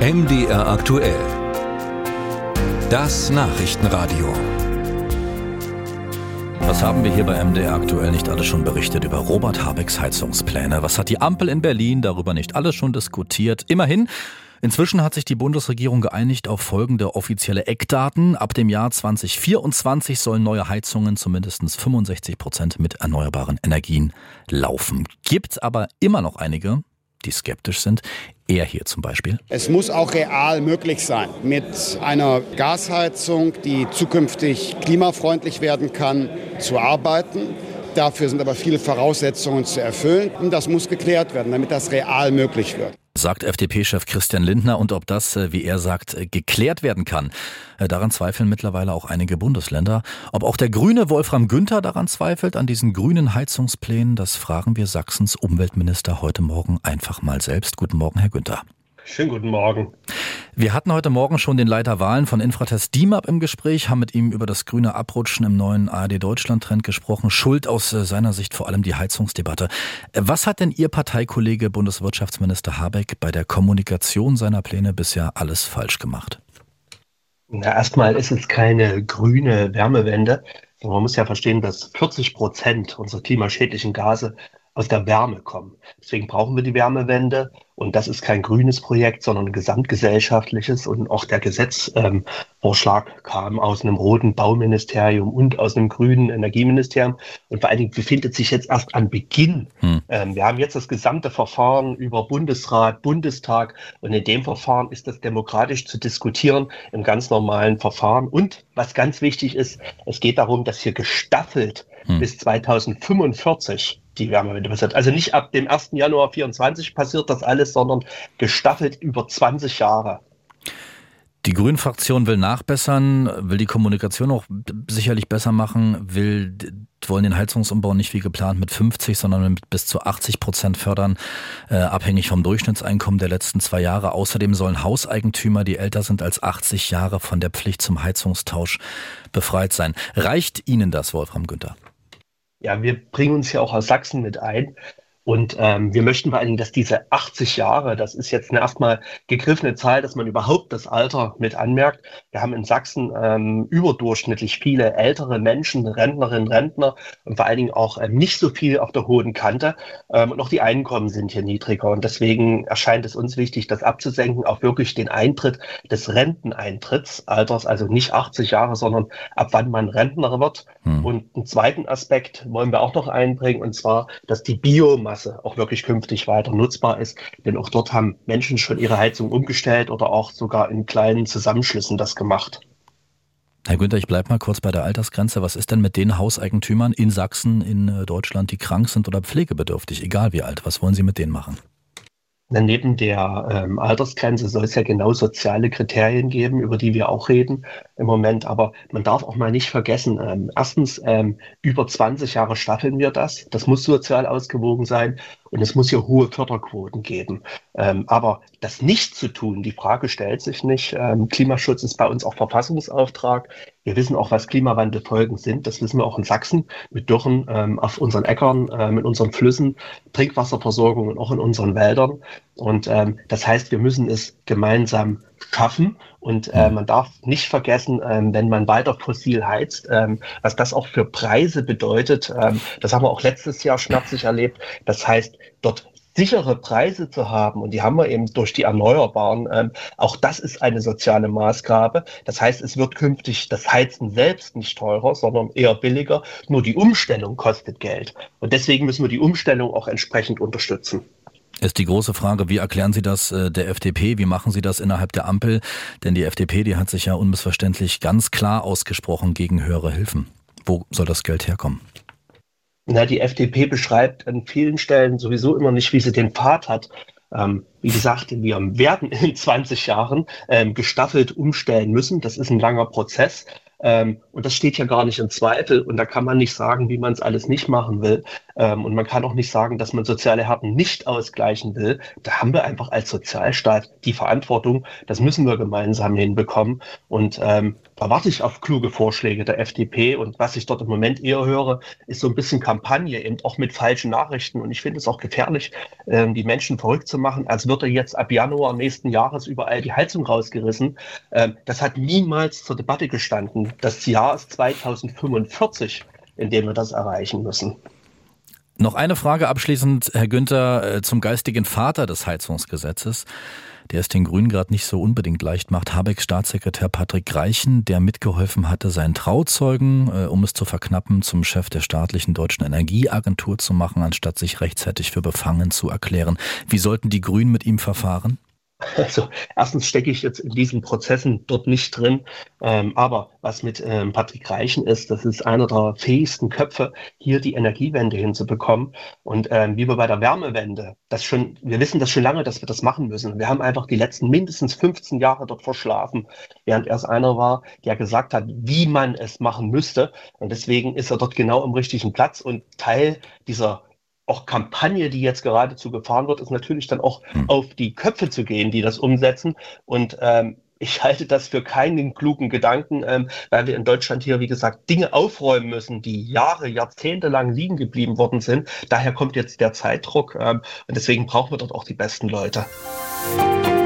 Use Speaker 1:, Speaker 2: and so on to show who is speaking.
Speaker 1: MDR aktuell. Das Nachrichtenradio.
Speaker 2: Was haben wir hier bei MDR aktuell nicht alles schon berichtet über Robert Habecks Heizungspläne? Was hat die Ampel in Berlin darüber nicht alles schon diskutiert? Immerhin, Inzwischen hat sich die Bundesregierung geeinigt auf folgende offizielle Eckdaten. Ab dem Jahr 2024 sollen neue Heizungen zu mindestens 65 Prozent mit erneuerbaren Energien laufen. Gibt aber immer noch einige, die skeptisch sind. Er hier zum Beispiel.
Speaker 3: Es muss auch real möglich sein, mit einer Gasheizung, die zukünftig klimafreundlich werden kann, zu arbeiten. Dafür sind aber viele Voraussetzungen zu erfüllen und das muss geklärt werden, damit das real möglich wird
Speaker 2: sagt FDP-Chef Christian Lindner. Und ob das, äh, wie er sagt, äh, geklärt werden kann, äh, daran zweifeln mittlerweile auch einige Bundesländer. Ob auch der grüne Wolfram Günther daran zweifelt, an diesen grünen Heizungsplänen, das fragen wir Sachsens Umweltminister heute Morgen einfach mal selbst. Guten Morgen, Herr Günther.
Speaker 4: Schönen guten Morgen.
Speaker 2: Wir hatten heute Morgen schon den Leiter Wahlen von Infratest DIMAP im Gespräch, haben mit ihm über das grüne Abrutschen im neuen ARD Deutschland Trend gesprochen. Schuld aus äh, seiner Sicht vor allem die Heizungsdebatte. Äh, was hat denn Ihr Parteikollege Bundeswirtschaftsminister Habeck bei der Kommunikation seiner Pläne bisher alles falsch gemacht?
Speaker 4: Na, erstmal ist es keine grüne Wärmewende. Man muss ja verstehen, dass 40 Prozent unserer klimaschädlichen Gase aus der Wärme kommen. Deswegen brauchen wir die Wärmewende. Und das ist kein grünes Projekt, sondern ein gesamtgesellschaftliches. Und auch der Gesetzvorschlag ähm, kam aus einem roten Bauministerium und aus einem grünen Energieministerium. Und vor allen Dingen befindet sich jetzt erst am Beginn. Hm. Ähm, wir haben jetzt das gesamte Verfahren über Bundesrat, Bundestag. Und in dem Verfahren ist das demokratisch zu diskutieren im ganz normalen Verfahren. Und was ganz wichtig ist, es geht darum, dass hier gestaffelt hm. bis 2045 die Wärmewende passiert. Also nicht ab dem 1. Januar 24 passiert das alles, sondern gestaffelt über 20 Jahre.
Speaker 2: Die Grünen-Fraktion will nachbessern, will die Kommunikation auch sicherlich besser machen, will, wollen den Heizungsumbau nicht wie geplant mit 50, sondern mit bis zu 80 Prozent fördern, äh, abhängig vom Durchschnittseinkommen der letzten zwei Jahre. Außerdem sollen Hauseigentümer, die älter sind als 80 Jahre, von der Pflicht zum Heizungstausch befreit sein. Reicht Ihnen das, Wolfram Günther?
Speaker 4: Ja, wir bringen uns ja auch aus Sachsen mit ein. Und ähm, wir möchten vor allen Dingen, dass diese 80 Jahre, das ist jetzt eine erstmal gegriffene Zahl, dass man überhaupt das Alter mit anmerkt. Wir haben in Sachsen ähm, überdurchschnittlich viele ältere Menschen, Rentnerinnen, Rentner und vor allen Dingen auch ähm, nicht so viel auf der hohen Kante. Ähm, und auch die Einkommen sind hier niedriger. Und deswegen erscheint es uns wichtig, das abzusenken, auch wirklich den Eintritt des Renteneintrittsalters, also nicht 80 Jahre, sondern ab wann man Rentner wird. Hm. Und einen zweiten Aspekt wollen wir auch noch einbringen, und zwar, dass die Biomasse Biomasse auch wirklich künftig weiter nutzbar ist. Denn auch dort haben Menschen schon ihre Heizung umgestellt oder auch sogar in kleinen Zusammenschlüssen das gemacht.
Speaker 2: Herr Günther, ich bleibe mal kurz bei der Altersgrenze. Was ist denn mit den Hauseigentümern in Sachsen, in äh, Deutschland, die krank sind oder pflegebedürftig, egal wie alt? Was wollen Sie mit denen machen?
Speaker 4: Neben der ähm, Altersgrenze soll es ja genau soziale Kriterien geben, über die wir auch reden im Moment. Aber man darf auch mal nicht vergessen, ähm, erstens, ähm, über 20 Jahre staffeln wir das. Das muss sozial ausgewogen sein und es muss hier hohe Förderquoten geben. Ähm, aber das nicht zu tun, die Frage stellt sich nicht. Ähm, Klimaschutz ist bei uns auch Verfassungsauftrag. Wir wissen auch, was Klimawandelfolgen sind. Das wissen wir auch in Sachsen mit Dürren ähm, auf unseren Äckern, äh, mit unseren Flüssen, Trinkwasserversorgung und auch in unseren Wäldern. Und ähm, das heißt, wir müssen es gemeinsam schaffen. Und äh, man darf nicht vergessen, ähm, wenn man weiter fossil heizt, ähm, was das auch für Preise bedeutet. Ähm, das haben wir auch letztes Jahr schmerzlich erlebt. Das heißt, dort sichere Preise zu haben, und die haben wir eben durch die Erneuerbaren, ähm, auch das ist eine soziale Maßgabe. Das heißt, es wird künftig das Heizen selbst nicht teurer, sondern eher billiger. Nur die Umstellung kostet Geld. Und deswegen müssen wir die Umstellung auch entsprechend unterstützen.
Speaker 2: Ist die große Frage, wie erklären Sie das äh, der FDP? Wie machen Sie das innerhalb der Ampel? Denn die FDP, die hat sich ja unmissverständlich ganz klar ausgesprochen gegen höhere Hilfen. Wo soll das Geld herkommen?
Speaker 4: Na, die FDP beschreibt an vielen Stellen sowieso immer nicht, wie sie den Pfad hat. Ähm, wie gesagt, wir werden in 20 Jahren ähm, gestaffelt umstellen müssen. Das ist ein langer Prozess. Ähm, und das steht ja gar nicht in Zweifel. Und da kann man nicht sagen, wie man es alles nicht machen will. Ähm, und man kann auch nicht sagen, dass man soziale Härten nicht ausgleichen will. Da haben wir einfach als Sozialstaat die Verantwortung. Das müssen wir gemeinsam hinbekommen. Und ähm, da warte ich auf kluge Vorschläge der FDP. Und was ich dort im Moment eher höre, ist so ein bisschen Kampagne, eben auch mit falschen Nachrichten. Und ich finde es auch gefährlich, ähm, die Menschen verrückt zu machen, als würde jetzt ab Januar nächsten Jahres überall die Heizung rausgerissen. Ähm, das hat niemals zur Debatte gestanden. Das Jahr ist 2045, in dem wir das erreichen müssen.
Speaker 2: Noch eine Frage abschließend, Herr Günther, äh, zum geistigen Vater des Heizungsgesetzes der es den Grünen gerade nicht so unbedingt leicht macht. Habecks Staatssekretär Patrick Reichen, der mitgeholfen hatte, seinen Trauzeugen, äh, um es zu verknappen, zum Chef der staatlichen deutschen Energieagentur zu machen, anstatt sich rechtzeitig für befangen zu erklären. Wie sollten die Grünen mit ihm verfahren?
Speaker 4: Also erstens stecke ich jetzt in diesen Prozessen dort nicht drin, ähm, aber was mit ähm, Patrick Reichen ist, das ist einer der fähigsten Köpfe, hier die Energiewende hinzubekommen. Und ähm, wie wir bei der Wärmewende, das schon, wir wissen das schon lange, dass wir das machen müssen. Wir haben einfach die letzten mindestens 15 Jahre dort verschlafen, während er es einer war, der gesagt hat, wie man es machen müsste. Und deswegen ist er dort genau am richtigen Platz und Teil dieser auch Kampagne, die jetzt geradezu gefahren wird, ist natürlich dann auch hm. auf die Köpfe zu gehen, die das umsetzen. Und ähm, ich halte das für keinen klugen Gedanken, ähm, weil wir in Deutschland hier, wie gesagt, Dinge aufräumen müssen, die Jahre, Jahrzehnte lang liegen geblieben worden sind. Daher kommt jetzt der Zeitdruck ähm, und deswegen brauchen wir dort auch die besten Leute. Musik